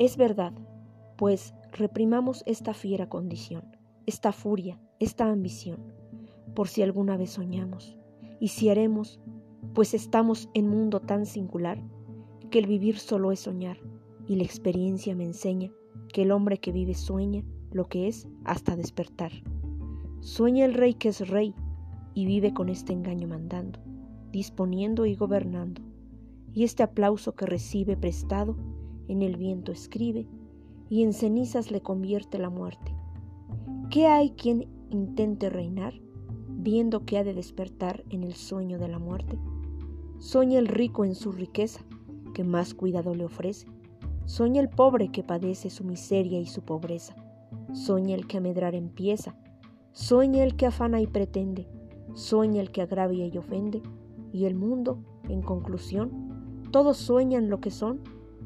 Es verdad, pues reprimamos esta fiera condición, esta furia, esta ambición, por si alguna vez soñamos, y si haremos, pues estamos en mundo tan singular que el vivir solo es soñar, y la experiencia me enseña que el hombre que vive sueña lo que es hasta despertar. Sueña el rey que es rey y vive con este engaño mandando, disponiendo y gobernando, y este aplauso que recibe prestado en el viento escribe y en cenizas le convierte la muerte. ¿Qué hay quien intente reinar, viendo que ha de despertar en el sueño de la muerte? Soña el rico en su riqueza, que más cuidado le ofrece. Soña el pobre que padece su miseria y su pobreza. Soña el que a medrar empieza. Soña el que afana y pretende. Soña el que agravia y ofende. Y el mundo, en conclusión, todos sueñan lo que son,